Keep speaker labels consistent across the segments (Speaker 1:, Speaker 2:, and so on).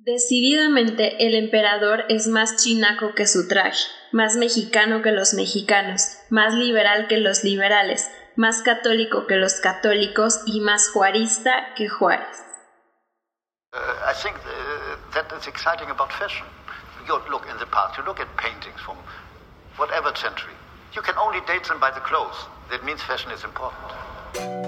Speaker 1: Decididamente el emperador es más chinaco que su traje, más mexicano que los mexicanos, más liberal que los liberales, más católico que los católicos y más juarista que Juárez.
Speaker 2: Uh, I think uh, that is exciting about fashion. You look in the past, you look at paintings from whatever century. You can only date them by the clothes. That means fashion is important.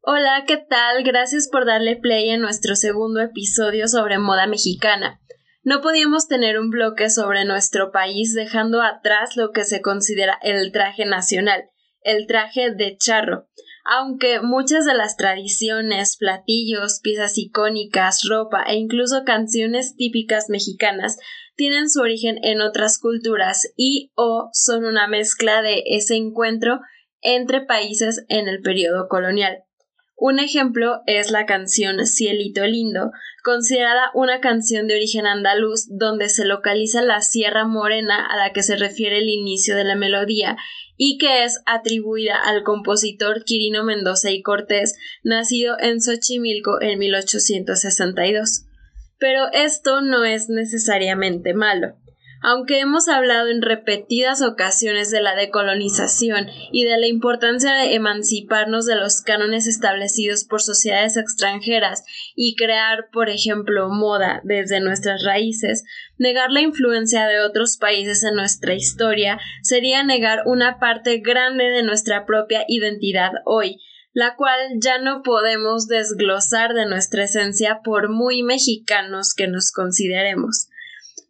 Speaker 1: Hola, ¿qué tal? Gracias por darle play en nuestro segundo episodio sobre moda mexicana. No podíamos tener un bloque sobre nuestro país dejando atrás lo que se considera el traje nacional, el traje de charro. Aunque muchas de las tradiciones, platillos, piezas icónicas, ropa e incluso canciones típicas mexicanas tienen su origen en otras culturas y o son una mezcla de ese encuentro entre países en el periodo colonial. Un ejemplo es la canción Cielito Lindo, considerada una canción de origen andaluz donde se localiza la Sierra Morena a la que se refiere el inicio de la melodía y que es atribuida al compositor Quirino Mendoza y Cortés, nacido en Xochimilco en 1862. Pero esto no es necesariamente malo. Aunque hemos hablado en repetidas ocasiones de la decolonización y de la importancia de emanciparnos de los cánones establecidos por sociedades extranjeras y crear, por ejemplo, moda desde nuestras raíces, negar la influencia de otros países en nuestra historia sería negar una parte grande de nuestra propia identidad hoy, la cual ya no podemos desglosar de nuestra esencia por muy mexicanos que nos consideremos.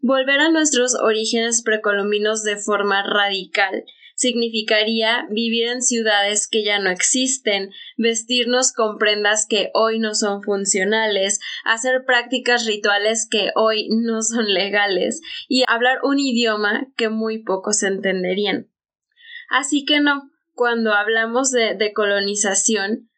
Speaker 1: Volver a nuestros orígenes precolombinos de forma radical significaría vivir en ciudades que ya no existen, vestirnos con prendas que hoy no son funcionales, hacer prácticas rituales que hoy no son legales y hablar un idioma que muy pocos entenderían. Así que no, cuando hablamos de decolonización,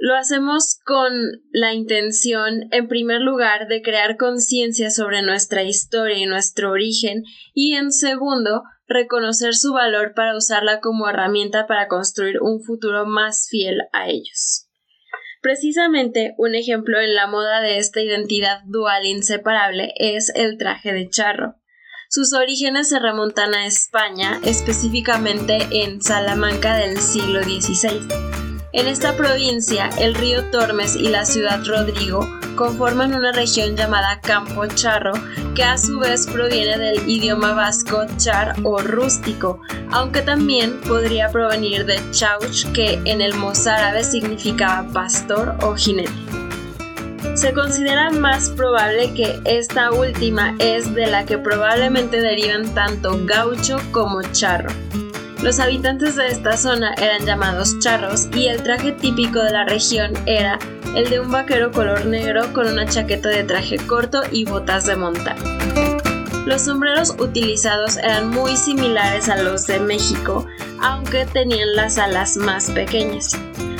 Speaker 1: lo hacemos con la intención, en primer lugar, de crear conciencia sobre nuestra historia y nuestro origen, y en segundo, reconocer su valor para usarla como herramienta para construir un futuro más fiel a ellos. Precisamente un ejemplo en la moda de esta identidad dual inseparable es el traje de charro. Sus orígenes se remontan a España, específicamente en Salamanca del siglo XVI. En esta provincia, el río Tormes y la ciudad Rodrigo conforman una región llamada Campo Charro, que a su vez proviene del idioma vasco char o rústico, aunque también podría provenir de chauch, que en el mozárabe significaba pastor o jinete. Se considera más probable que esta última es de la que probablemente derivan tanto gaucho como charro. Los habitantes de esta zona eran llamados charros y el traje típico de la región era el de un vaquero color negro con una chaqueta de traje corto y botas de montar. Los sombreros utilizados eran muy similares a los de México, aunque tenían las alas más pequeñas.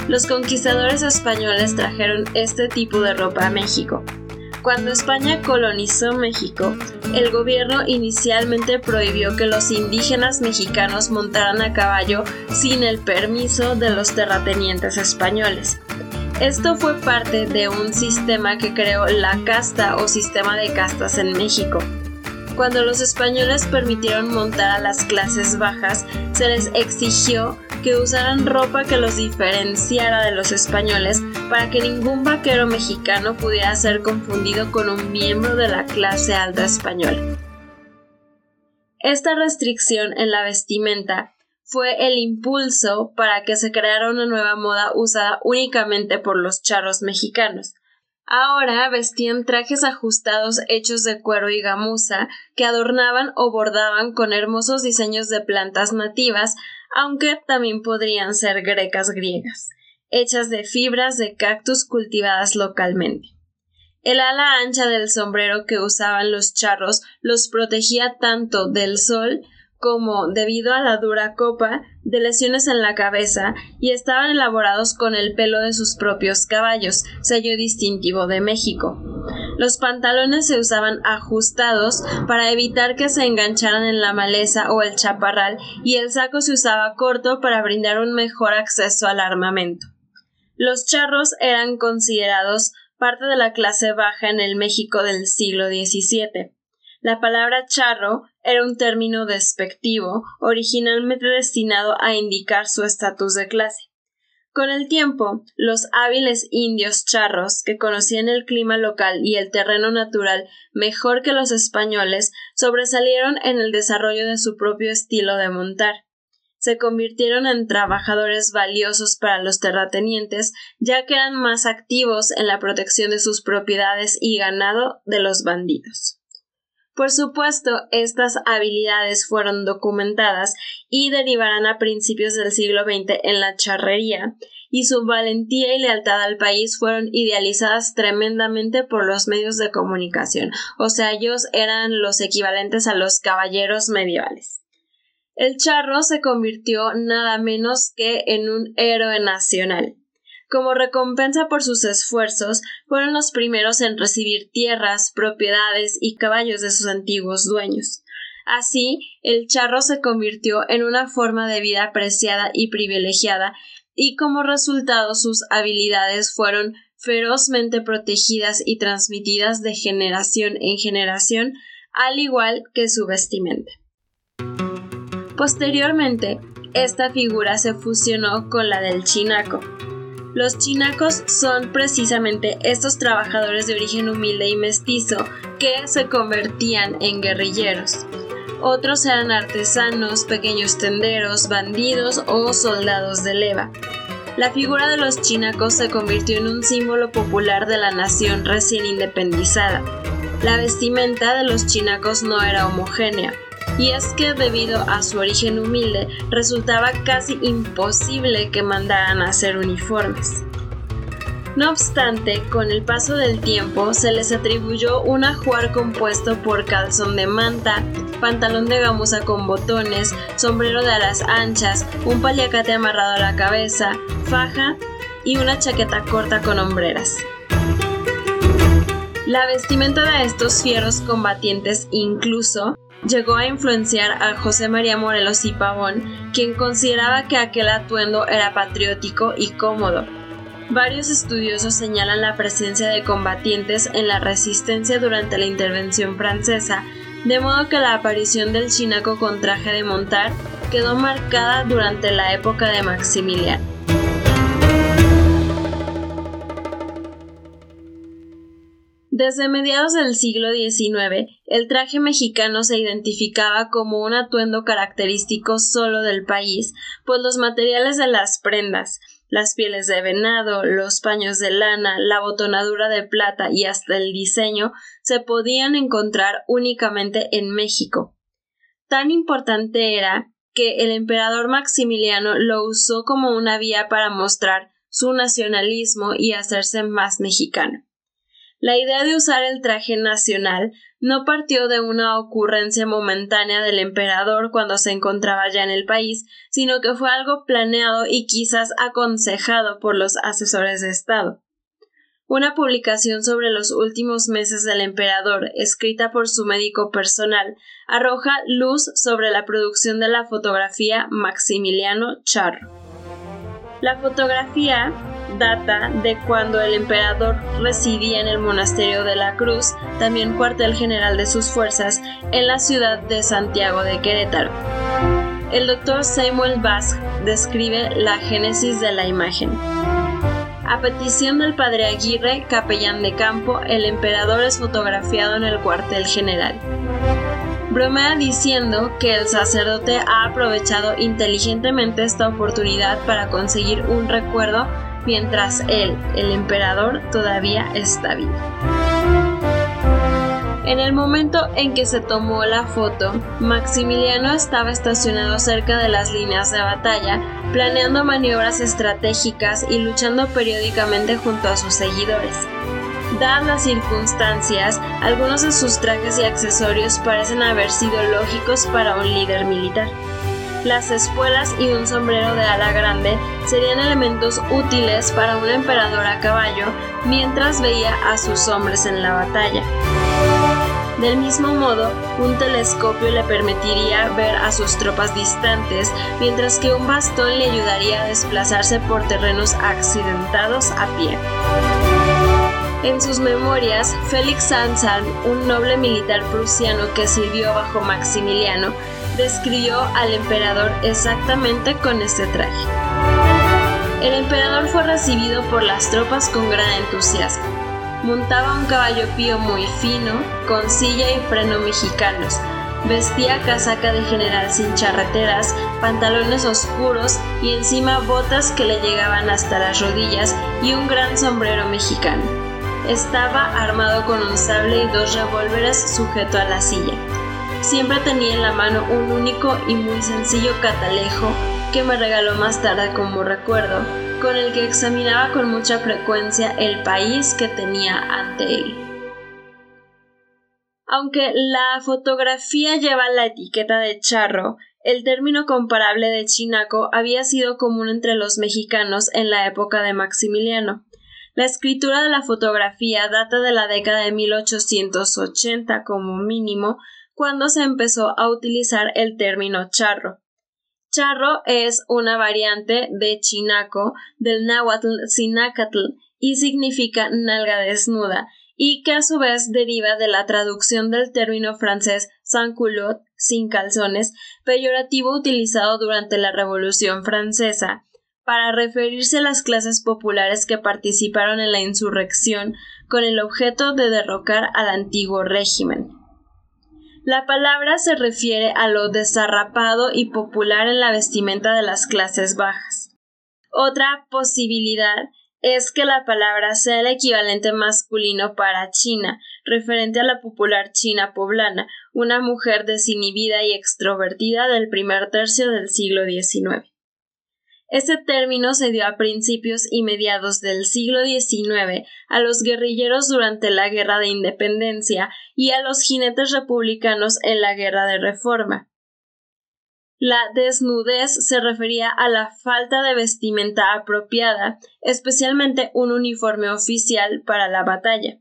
Speaker 1: Los conquistadores españoles trajeron este tipo de ropa a México, cuando España colonizó México, el gobierno inicialmente prohibió que los indígenas mexicanos montaran a caballo sin el permiso de los terratenientes españoles. Esto fue parte de un sistema que creó la casta o sistema de castas en México. Cuando los españoles permitieron montar a las clases bajas, se les exigió que usaran ropa que los diferenciara de los españoles para que ningún vaquero mexicano pudiera ser confundido con un miembro de la clase alta española. Esta restricción en la vestimenta fue el impulso para que se creara una nueva moda usada únicamente por los charros mexicanos. Ahora vestían trajes ajustados hechos de cuero y gamuza que adornaban o bordaban con hermosos diseños de plantas nativas aunque también podrían ser grecas griegas, hechas de fibras de cactus cultivadas localmente. El ala ancha del sombrero que usaban los charros los protegía tanto del sol como, debido a la dura copa, de lesiones en la cabeza y estaban elaborados con el pelo de sus propios caballos, sello distintivo de México. Los pantalones se usaban ajustados para evitar que se engancharan en la maleza o el chaparral y el saco se usaba corto para brindar un mejor acceso al armamento. Los charros eran considerados parte de la clase baja en el México del siglo XVII. La palabra charro era un término despectivo, originalmente destinado a indicar su estatus de clase. Con el tiempo, los hábiles indios charros, que conocían el clima local y el terreno natural mejor que los españoles, sobresalieron en el desarrollo de su propio estilo de montar. Se convirtieron en trabajadores valiosos para los terratenientes, ya que eran más activos en la protección de sus propiedades y ganado de los bandidos. Por supuesto, estas habilidades fueron documentadas y derivarán a principios del siglo XX en la charrería, y su valentía y lealtad al país fueron idealizadas tremendamente por los medios de comunicación, o sea, ellos eran los equivalentes a los caballeros medievales. El charro se convirtió nada menos que en un héroe nacional. Como recompensa por sus esfuerzos, fueron los primeros en recibir tierras, propiedades y caballos de sus antiguos dueños. Así, el charro se convirtió en una forma de vida apreciada y privilegiada, y como resultado sus habilidades fueron ferozmente protegidas y transmitidas de generación en generación, al igual que su vestimenta. Posteriormente, esta figura se fusionó con la del chinaco, los chinacos son precisamente estos trabajadores de origen humilde y mestizo que se convertían en guerrilleros. Otros eran artesanos, pequeños tenderos, bandidos o soldados de leva. La figura de los chinacos se convirtió en un símbolo popular de la nación recién independizada. La vestimenta de los chinacos no era homogénea, y es que debido a su origen humilde resultaba casi imposible que mandaran a hacer uniformes. No obstante, con el paso del tiempo se les atribuyó un ajuar compuesto por calzón de manta, pantalón de gamuza con botones, sombrero de alas anchas, un paliacate amarrado a la cabeza, faja y una chaqueta corta con hombreras. La vestimenta de estos fieros combatientes incluso llegó a influenciar a José María Morelos y Pavón, quien consideraba que aquel atuendo era patriótico y cómodo. Varios estudiosos señalan la presencia de combatientes en la resistencia durante la intervención francesa, de modo que la aparición del chinaco con traje de montar quedó marcada durante la época de Maximiliano. Desde mediados del siglo XIX, el traje mexicano se identificaba como un atuendo característico solo del país, pues los materiales de las prendas, las pieles de venado, los paños de lana, la botonadura de plata y hasta el diseño se podían encontrar únicamente en México. Tan importante era que el emperador Maximiliano lo usó como una vía para mostrar su nacionalismo y hacerse más mexicano. La idea de usar el traje nacional no partió de una ocurrencia momentánea del emperador cuando se encontraba ya en el país, sino que fue algo planeado y quizás aconsejado por los asesores de Estado. Una publicación sobre los últimos meses del emperador, escrita por su médico personal, arroja luz sobre la producción de la fotografía Maximiliano Charro. La fotografía data de cuando el emperador residía en el monasterio de la Cruz, también cuartel general de sus fuerzas, en la ciudad de Santiago de Querétaro. El doctor Samuel Bass describe la génesis de la imagen. A petición del padre Aguirre, capellán de campo, el emperador es fotografiado en el cuartel general. Bromea diciendo que el sacerdote ha aprovechado inteligentemente esta oportunidad para conseguir un recuerdo mientras él, el emperador, todavía está vivo. En el momento en que se tomó la foto, Maximiliano estaba estacionado cerca de las líneas de batalla, planeando maniobras estratégicas y luchando periódicamente junto a sus seguidores. Dadas las circunstancias, algunos de sus trajes y accesorios parecen haber sido lógicos para un líder militar. Las espuelas y un sombrero de ala grande serían elementos útiles para un emperador a caballo mientras veía a sus hombres en la batalla. Del mismo modo, un telescopio le permitiría ver a sus tropas distantes, mientras que un bastón le ayudaría a desplazarse por terrenos accidentados a pie. En sus memorias, Félix Sanzan, un noble militar prusiano que sirvió bajo Maximiliano, describió al emperador exactamente con este traje. El emperador fue recibido por las tropas con gran entusiasmo. Montaba un caballo pío muy fino, con silla y freno mexicanos. Vestía casaca de general sin charreteras, pantalones oscuros y encima botas que le llegaban hasta las rodillas y un gran sombrero mexicano. Estaba armado con un sable y dos revólveres sujeto a la silla. Siempre tenía en la mano un único y muy sencillo catalejo que me regaló más tarde como recuerdo, con el que examinaba con mucha frecuencia el país que tenía ante él. Aunque la fotografía lleva la etiqueta de charro, el término comparable de chinaco había sido común entre los mexicanos en la época de Maximiliano. La escritura de la fotografía data de la década de 1880 como mínimo, cuando se empezó a utilizar el término charro. Charro es una variante de chinaco del náhuatl sinacatl y significa nalga desnuda, y que a su vez deriva de la traducción del término francés sans culotte, sin calzones, peyorativo utilizado durante la Revolución Francesa, para referirse a las clases populares que participaron en la insurrección con el objeto de derrocar al antiguo régimen. La palabra se refiere a lo desarrapado y popular en la vestimenta de las clases bajas. Otra posibilidad es que la palabra sea el equivalente masculino para China, referente a la popular China poblana, una mujer desinhibida y extrovertida del primer tercio del siglo XIX. Este término se dio a principios y mediados del siglo XIX a los guerrilleros durante la Guerra de Independencia y a los jinetes republicanos en la Guerra de Reforma. La desnudez se refería a la falta de vestimenta apropiada, especialmente un uniforme oficial para la batalla.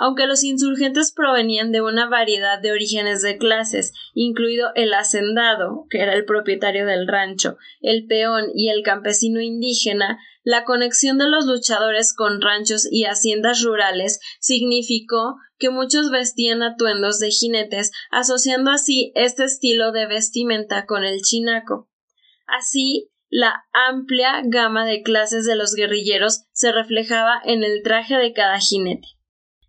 Speaker 1: Aunque los insurgentes provenían de una variedad de orígenes de clases, incluido el hacendado, que era el propietario del rancho, el peón y el campesino indígena, la conexión de los luchadores con ranchos y haciendas rurales significó que muchos vestían atuendos de jinetes, asociando así este estilo de vestimenta con el chinaco. Así, la amplia gama de clases de los guerrilleros se reflejaba en el traje de cada jinete.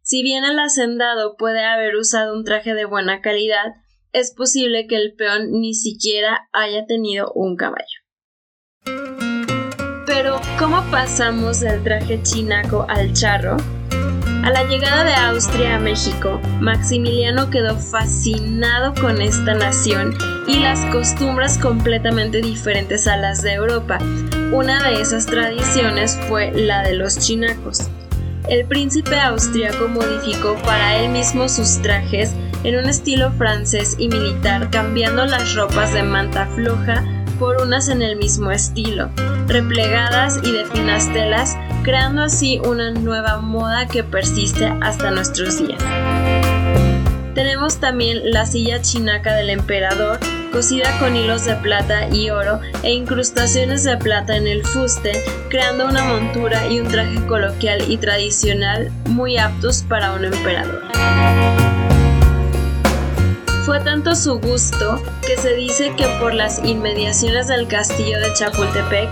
Speaker 1: Si bien el hacendado puede haber usado un traje de buena calidad, es posible que el peón ni siquiera haya tenido un caballo. Pero, ¿cómo pasamos del traje chinaco al charro? A la llegada de Austria a México, Maximiliano quedó fascinado con esta nación y las costumbres completamente diferentes a las de Europa. Una de esas tradiciones fue la de los chinacos. El príncipe austriaco modificó para él mismo sus trajes en un estilo francés y militar, cambiando las ropas de manta floja por unas en el mismo estilo, replegadas y de finas telas, creando así una nueva moda que persiste hasta nuestros días. Tenemos también la silla chinaca del emperador, cosida con hilos de plata y oro e incrustaciones de plata en el fuste, creando una montura y un traje coloquial y tradicional muy aptos para un emperador. Fue tanto su gusto que se dice que por las inmediaciones del castillo de Chapultepec,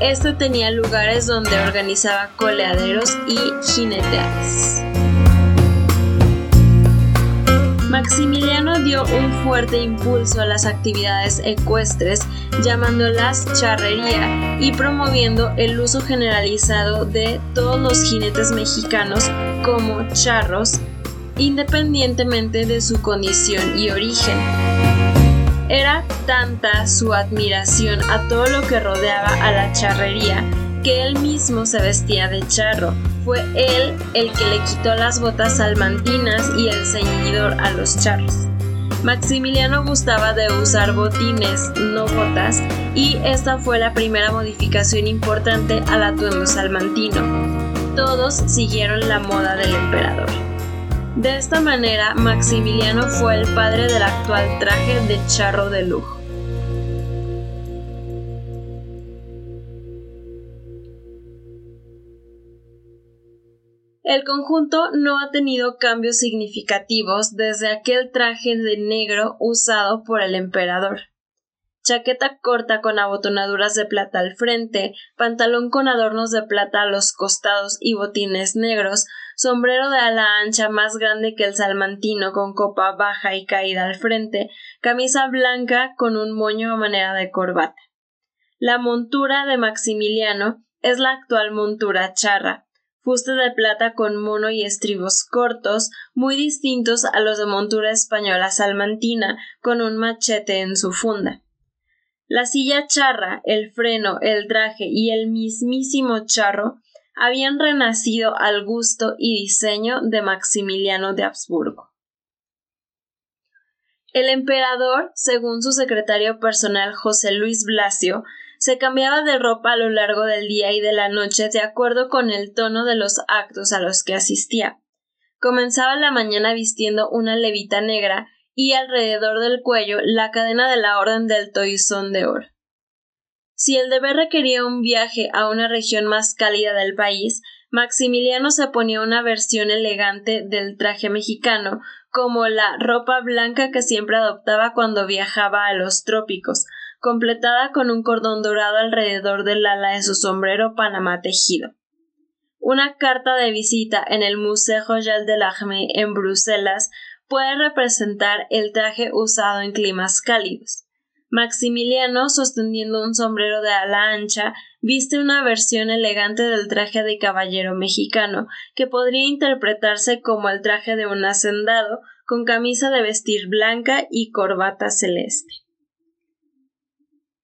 Speaker 1: este tenía lugares donde organizaba coleaderos y jineteadas. Maximiliano dio un fuerte impulso a las actividades ecuestres, llamándolas charrería y promoviendo el uso generalizado de todos los jinetes mexicanos como charros, independientemente de su condición y origen. Era tanta su admiración a todo lo que rodeaba a la charrería que él mismo se vestía de charro, fue él el que le quitó las botas salmantinas y el ceñidor a los charros. Maximiliano gustaba de usar botines, no botas, y esta fue la primera modificación importante al atuendo salmantino. Todos siguieron la moda del emperador. De esta manera, Maximiliano fue el padre del actual traje de charro de lujo. El conjunto no ha tenido cambios significativos desde aquel traje de negro usado por el emperador. Chaqueta corta con abotonaduras de plata al frente, pantalón con adornos de plata a los costados y botines negros, sombrero de ala ancha más grande que el salmantino con copa baja y caída al frente, camisa blanca con un moño a manera de corbata. La montura de Maximiliano es la actual montura charra, fuste de plata con mono y estribos cortos, muy distintos a los de montura española salmantina, con un machete en su funda. La silla charra, el freno, el traje y el mismísimo charro habían renacido al gusto y diseño de Maximiliano de Habsburgo. El emperador, según su secretario personal José Luis Blasio, se cambiaba de ropa a lo largo del día y de la noche de acuerdo con el tono de los actos a los que asistía. Comenzaba la mañana vistiendo una levita negra y alrededor del cuello la cadena de la Orden del Toisón de Oro. Si el deber requería un viaje a una región más cálida del país, Maximiliano se ponía una versión elegante del traje mexicano, como la ropa blanca que siempre adoptaba cuando viajaba a los trópicos, completada con un cordón dorado alrededor del ala de su sombrero panamá tejido. Una carta de visita en el Museo Royal de l'Armée en Bruselas puede representar el traje usado en climas cálidos. Maximiliano, sosteniendo un sombrero de ala ancha, viste una versión elegante del traje de caballero mexicano, que podría interpretarse como el traje de un hacendado, con camisa de vestir blanca y corbata celeste.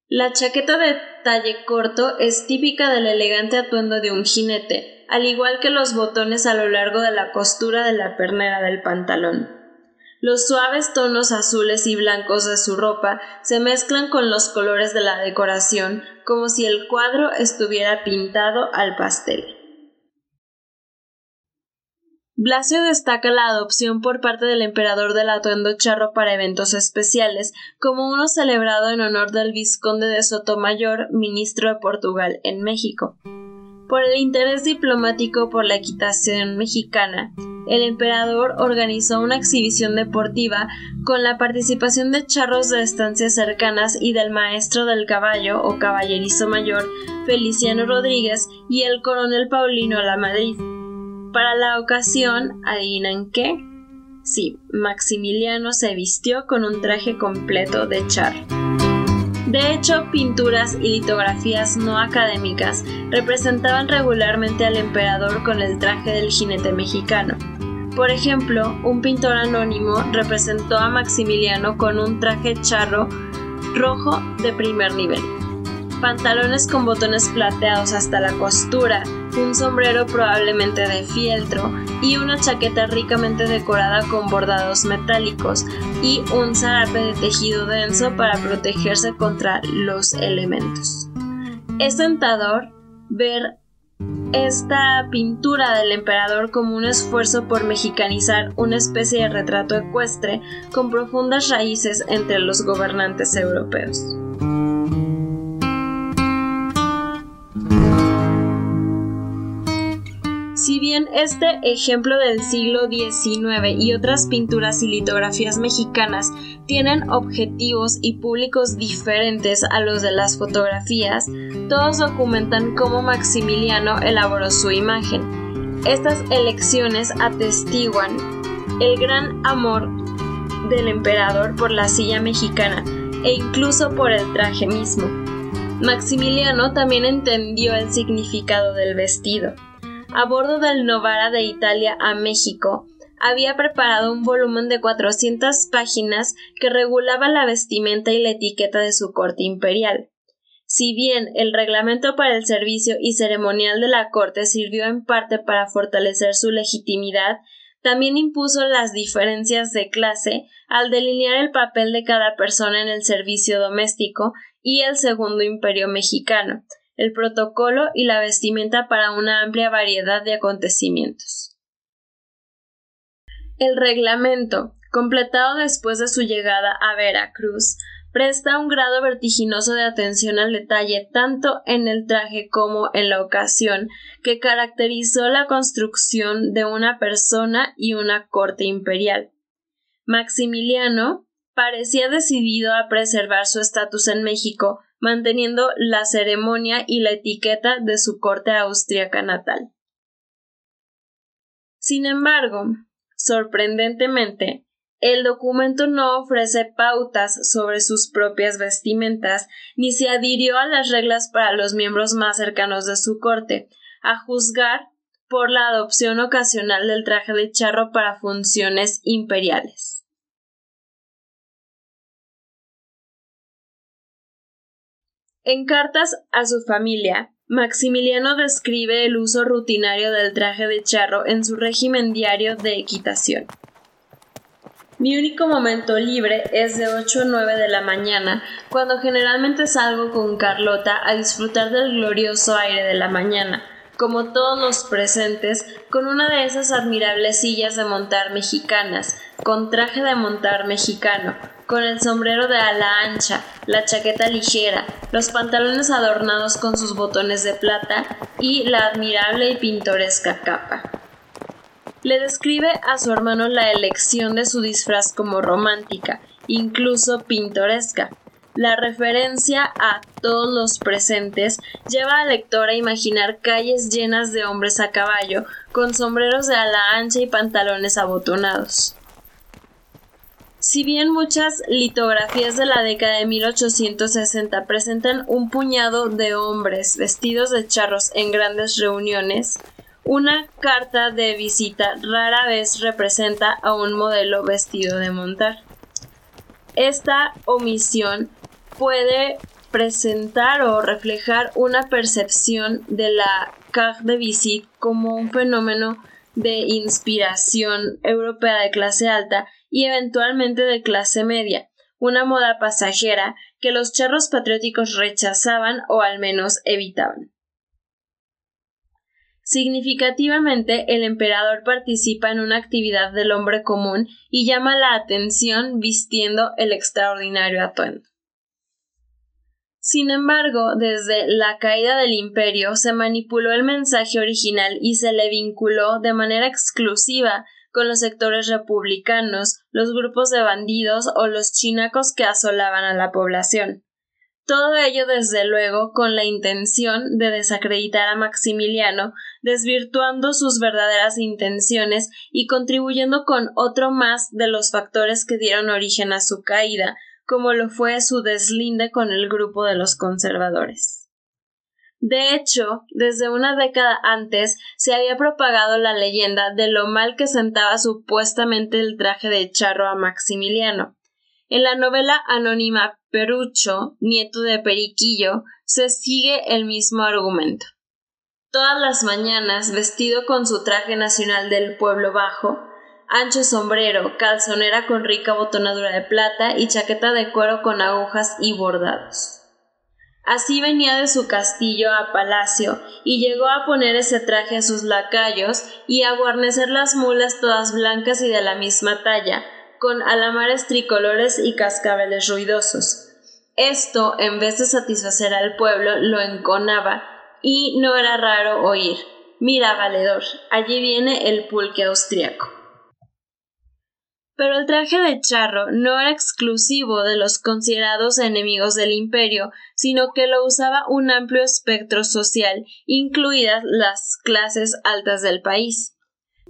Speaker 1: La chaqueta de talle corto es típica del elegante atuendo de un jinete, al igual que los botones a lo largo de la costura de la pernera del pantalón. Los suaves tonos azules y blancos de su ropa se mezclan con los colores de la decoración, como si el cuadro estuviera pintado al pastel. Blasio destaca la adopción por parte del emperador del atuendo charro para eventos especiales, como uno celebrado en honor del vizconde de Sotomayor, ministro de Portugal en México. Por el interés diplomático por la equitación mexicana, el emperador organizó una exhibición deportiva con la participación de charros de estancias cercanas y del maestro del caballo o caballerizo mayor Feliciano Rodríguez y el coronel Paulino La Madrid. Para la ocasión, ¿adivinan qué? Sí, Maximiliano se vistió con un traje completo de char. De hecho, pinturas y litografías no académicas representaban regularmente al emperador con el traje del jinete mexicano. Por ejemplo, un pintor anónimo representó a Maximiliano con un traje charro rojo de primer nivel, pantalones con botones plateados hasta la costura, un sombrero probablemente de fieltro y una chaqueta ricamente decorada con bordados metálicos y un zarape de tejido denso para protegerse contra los elementos. Es tentador ver esta pintura del emperador como un esfuerzo por mexicanizar una especie de retrato ecuestre con profundas raíces entre los gobernantes europeos. Este ejemplo del siglo XIX y otras pinturas y litografías mexicanas tienen objetivos y públicos diferentes a los de las fotografías, todos documentan cómo Maximiliano elaboró su imagen. Estas elecciones atestiguan el gran amor del emperador por la silla mexicana e incluso por el traje mismo. Maximiliano también entendió el significado del vestido a bordo del Novara de Italia a México, había preparado un volumen de 400 páginas que regulaba la vestimenta y la etiqueta de su corte imperial. Si bien el reglamento para el servicio y ceremonial de la Corte sirvió en parte para fortalecer su legitimidad, también impuso las diferencias de clase al delinear el papel de cada persona en el servicio doméstico y el Segundo Imperio mexicano, el protocolo y la vestimenta para una amplia variedad de acontecimientos. El reglamento, completado después de su llegada a Veracruz, presta un grado vertiginoso de atención al detalle tanto en el traje como en la ocasión que caracterizó la construcción de una persona y una corte imperial. Maximiliano parecía decidido a preservar su estatus en México, manteniendo la ceremonia y la etiqueta de su corte austriaca natal. Sin embargo, sorprendentemente, el documento no ofrece pautas sobre sus propias vestimentas, ni se adhirió a las reglas para los miembros más cercanos de su corte, a juzgar por la adopción ocasional del traje de charro para funciones imperiales. En cartas a su familia, Maximiliano describe el uso rutinario del traje de charro en su régimen diario de equitación. Mi único momento libre es de 8 a 9 de la mañana, cuando generalmente salgo con Carlota a disfrutar del glorioso aire de la mañana, como todos los presentes, con una de esas admirables sillas de montar mexicanas, con traje de montar mexicano, con el sombrero de ala ancha, la chaqueta ligera, los pantalones adornados con sus botones de plata y la admirable y pintoresca capa le describe a su hermano la elección de su disfraz como romántica, incluso pintoresca. La referencia a todos los presentes lleva al lector a imaginar calles llenas de hombres a caballo, con sombreros de ala ancha y pantalones abotonados. Si bien muchas litografías de la década de 1860 presentan un puñado de hombres vestidos de charros en grandes reuniones, una carta de visita rara vez representa a un modelo vestido de montar. Esta omisión puede presentar o reflejar una percepción de la carte de visite como un fenómeno de inspiración europea de clase alta y eventualmente de clase media, una moda pasajera que los charros patrióticos rechazaban o al menos evitaban. Significativamente, el emperador participa en una actividad del hombre común y llama la atención vistiendo el extraordinario atuendo. Sin embargo, desde la caída del imperio se manipuló el mensaje original y se le vinculó de manera exclusiva con los sectores republicanos, los grupos de bandidos o los chinacos que asolaban a la población. Todo ello, desde luego, con la intención de desacreditar a Maximiliano, desvirtuando sus verdaderas intenciones y contribuyendo con otro más de los factores que dieron origen a su caída, como lo fue su deslinde con el grupo de los conservadores. De hecho, desde una década antes se había propagado la leyenda de lo mal que sentaba supuestamente el traje de charro a Maximiliano, en la novela anónima Perucho, nieto de Periquillo, se sigue el mismo argumento. Todas las mañanas, vestido con su traje nacional del pueblo bajo, ancho sombrero, calzonera con rica botonadura de plata y chaqueta de cuero con agujas y bordados. Así venía de su castillo a palacio y llegó a poner ese traje a sus lacayos y a guarnecer las mulas todas blancas y de la misma talla, con alamares tricolores y cascabeles ruidosos. Esto, en vez de satisfacer al pueblo, lo enconaba, y no era raro oír Mira, valedor, allí viene el pulque austriaco. Pero el traje de charro no era exclusivo de los considerados enemigos del imperio, sino que lo usaba un amplio espectro social, incluidas las clases altas del país.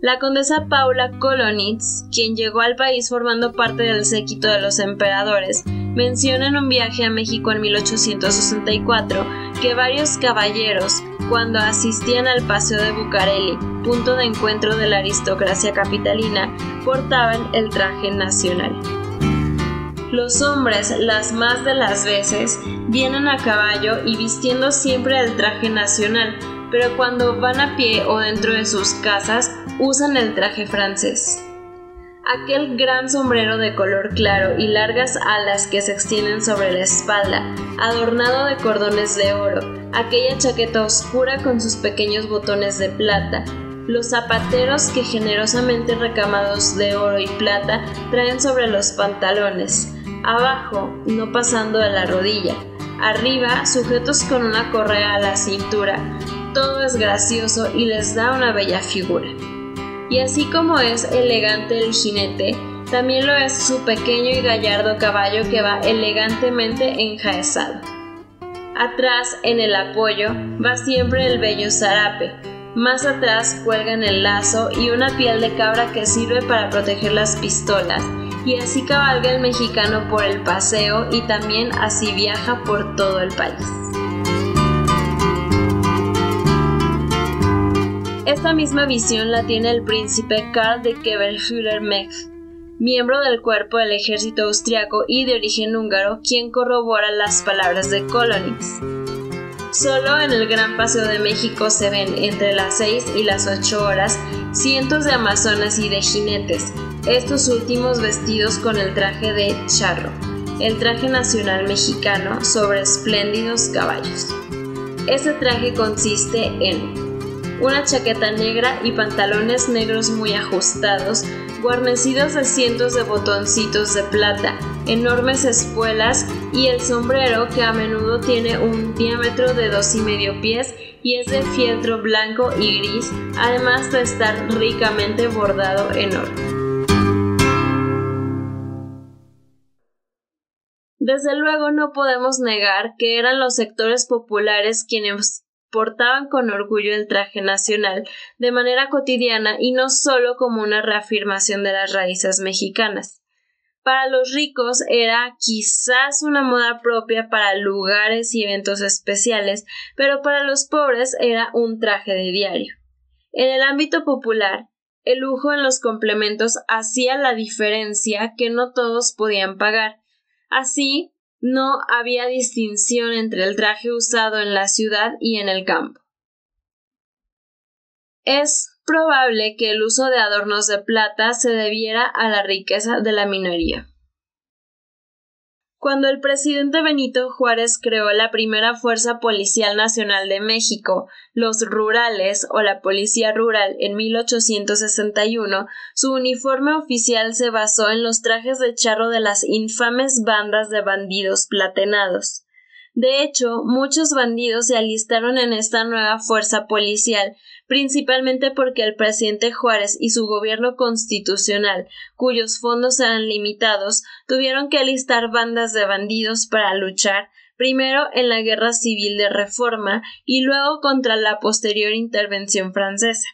Speaker 1: La condesa Paula Kolonitz, quien llegó al país formando parte del séquito de los emperadores, menciona en un viaje a México en 1864 que varios caballeros, cuando asistían al Paseo de Bucareli, punto de encuentro de la aristocracia capitalina, portaban el traje nacional. Los hombres, las más de las veces, vienen a caballo y vistiendo siempre el traje nacional, pero cuando van a pie o dentro de sus casas usan el traje francés. Aquel gran sombrero de color claro y largas alas que se extienden sobre la espalda, adornado de cordones de oro, aquella chaqueta oscura con sus pequeños botones de plata, los zapateros que generosamente recamados de oro y plata traen sobre los pantalones, abajo, no pasando de la rodilla, arriba, sujetos con una correa a la cintura. Todo es gracioso y les da una bella figura. Y así como es elegante el jinete, también lo es su pequeño y gallardo caballo que va elegantemente enjaezado. Atrás, en el apoyo, va siempre el bello zarape. Más atrás cuelgan el lazo y una piel de cabra que sirve para proteger las pistolas, y así cabalga el mexicano por el paseo y también así viaja por todo el país. Esta misma visión la tiene el príncipe Karl de Keberhüller-Mech, miembro del cuerpo del ejército austriaco y de origen húngaro, quien corrobora las palabras de Colonix. Solo en el Gran Paseo de México se ven entre las 6 y las 8 horas cientos de amazonas y de jinetes, estos últimos vestidos con el traje de charro, el traje nacional mexicano sobre espléndidos caballos. Ese traje consiste en una chaqueta negra y pantalones negros muy ajustados, guarnecidos de cientos de botoncitos de plata, enormes espuelas y el sombrero que a menudo tiene un diámetro de dos y medio pies y es de fieltro blanco y gris, además de estar ricamente bordado en oro. Desde luego no podemos negar que eran los sectores populares quienes portaban con orgullo el traje nacional de manera cotidiana y no solo como una reafirmación de las raíces mexicanas. Para los ricos era quizás una moda propia para lugares y eventos especiales, pero para los pobres era un traje de diario. En el ámbito popular, el lujo en los complementos hacía la diferencia que no todos podían pagar, Así, no había distinción entre el traje usado en la ciudad y en el campo. Es probable que el uso de adornos de plata se debiera a la riqueza de la minería. Cuando el presidente Benito Juárez creó la primera Fuerza Policial Nacional de México, los Rurales o la Policía Rural en 1861, su uniforme oficial se basó en los trajes de charro de las infames bandas de bandidos platenados. De hecho, muchos bandidos se alistaron en esta nueva fuerza policial, principalmente porque el presidente Juárez y su gobierno constitucional, cuyos fondos eran limitados, tuvieron que alistar bandas de bandidos para luchar primero en la Guerra Civil de Reforma y luego contra la posterior intervención francesa.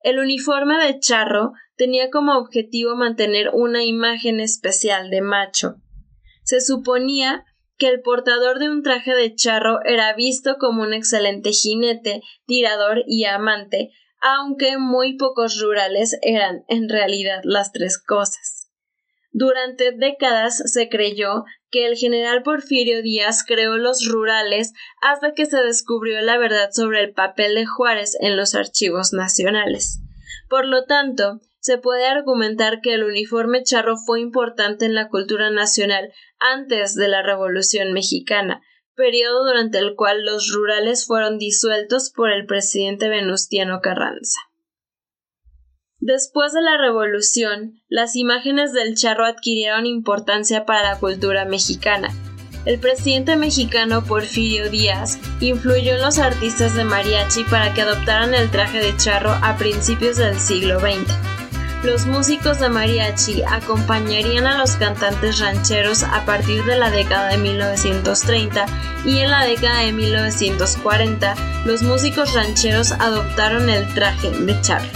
Speaker 1: El uniforme de charro tenía como objetivo mantener una imagen especial de macho. Se suponía que el portador de un traje de charro era visto como un excelente jinete, tirador y amante, aunque muy pocos rurales eran en realidad las tres cosas. Durante décadas se creyó que el general Porfirio Díaz creó los rurales hasta que se descubrió la verdad sobre el papel de Juárez en los archivos nacionales. Por lo tanto, se puede argumentar que el uniforme charro fue importante en la cultura nacional antes de la Revolución mexicana, periodo durante el cual los rurales fueron disueltos por el presidente Venustiano Carranza. Después de la Revolución, las imágenes del charro adquirieron importancia para la cultura mexicana. El presidente mexicano Porfirio Díaz influyó en los artistas de mariachi para que adoptaran el traje de charro a principios del siglo XX los músicos de mariachi acompañarían a los cantantes rancheros a partir de la década de 1930 y en la década de 1940 los músicos rancheros adoptaron el traje de charro.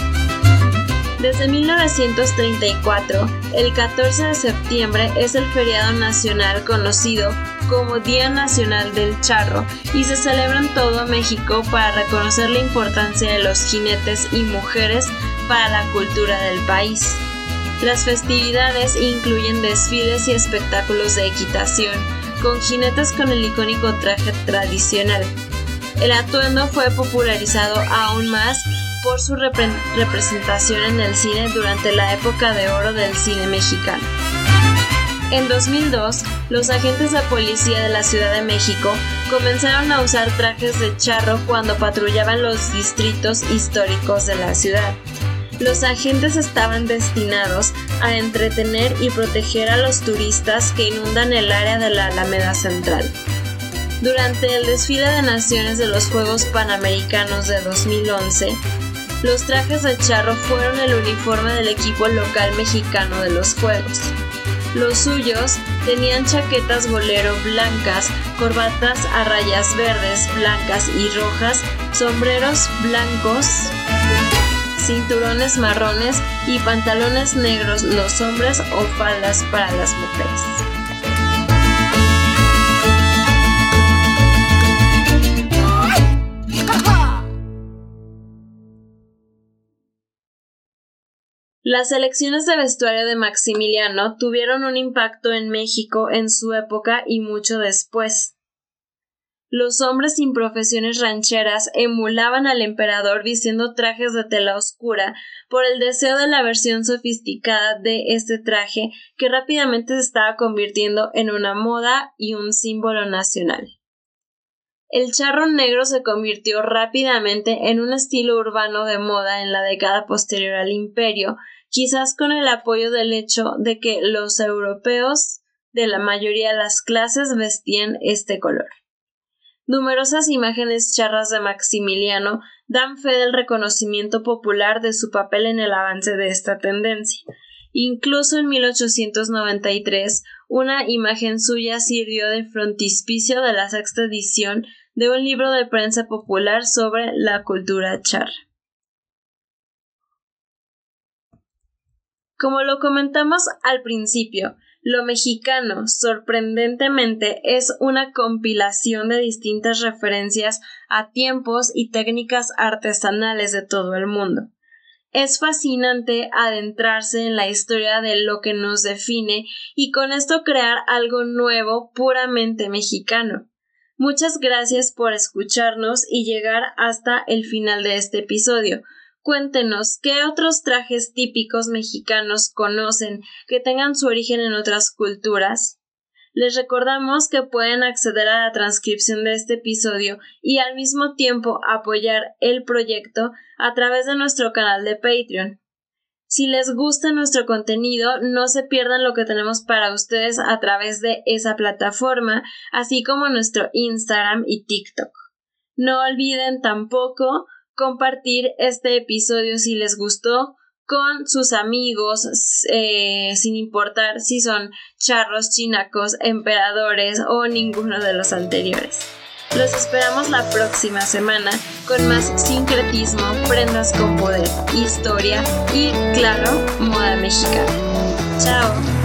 Speaker 1: Desde 1934, el 14 de septiembre es el feriado nacional conocido como Día Nacional del Charro y se celebra en todo México para reconocer la importancia de los jinetes y mujeres para la cultura del país. Las festividades incluyen desfiles y espectáculos de equitación, con jinetes con el icónico traje tradicional. El atuendo fue popularizado aún más por su representación en el cine durante la época de oro del cine mexicano. En 2002, los agentes de policía de la Ciudad de México comenzaron a usar trajes de charro cuando patrullaban los distritos históricos de la ciudad. Los agentes estaban destinados a entretener y proteger a los turistas que inundan el área de la Alameda Central. Durante el desfile de naciones de los Juegos Panamericanos de 2011, los trajes de charro fueron el uniforme del equipo local mexicano de los Juegos. Los suyos tenían chaquetas bolero blancas, corbatas a rayas verdes, blancas y rojas, sombreros blancos, cinturones marrones y pantalones negros los hombres o faldas para las mujeres. Las elecciones de vestuario de Maximiliano tuvieron un impacto en México en su época y mucho después. Los hombres sin profesiones rancheras emulaban al emperador vistiendo trajes de tela oscura por el deseo de la versión sofisticada de este traje que rápidamente se estaba convirtiendo en una moda y un símbolo nacional. El charro negro se convirtió rápidamente en un estilo urbano de moda en la década posterior al imperio quizás con el apoyo del hecho de que los europeos de la mayoría de las clases vestían este color. Numerosas imágenes charras de Maximiliano dan fe del reconocimiento popular de su papel en el avance de esta tendencia. Incluso en 1893, una imagen suya sirvió de frontispicio de la sexta edición de un libro de prensa popular sobre la cultura charra. Como lo comentamos al principio, lo mexicano, sorprendentemente, es una compilación de distintas referencias a tiempos y técnicas artesanales de todo el mundo. Es fascinante adentrarse en la historia de lo que nos define y con esto crear algo nuevo puramente mexicano. Muchas gracias por escucharnos y llegar hasta el final de este episodio. Cuéntenos qué otros trajes típicos mexicanos conocen que tengan su origen en otras culturas. Les recordamos que pueden acceder a la transcripción de este episodio y al mismo tiempo apoyar el proyecto a través de nuestro canal de Patreon. Si les gusta nuestro contenido, no se pierdan lo que tenemos para ustedes a través de esa plataforma, así como nuestro Instagram y TikTok. No olviden tampoco compartir este episodio si les gustó con sus amigos, eh, sin importar si son charros, chinacos, emperadores o ninguno de los anteriores. Los esperamos la próxima semana con más sincretismo, prendas con poder, historia y, claro, moda mexicana. Chao.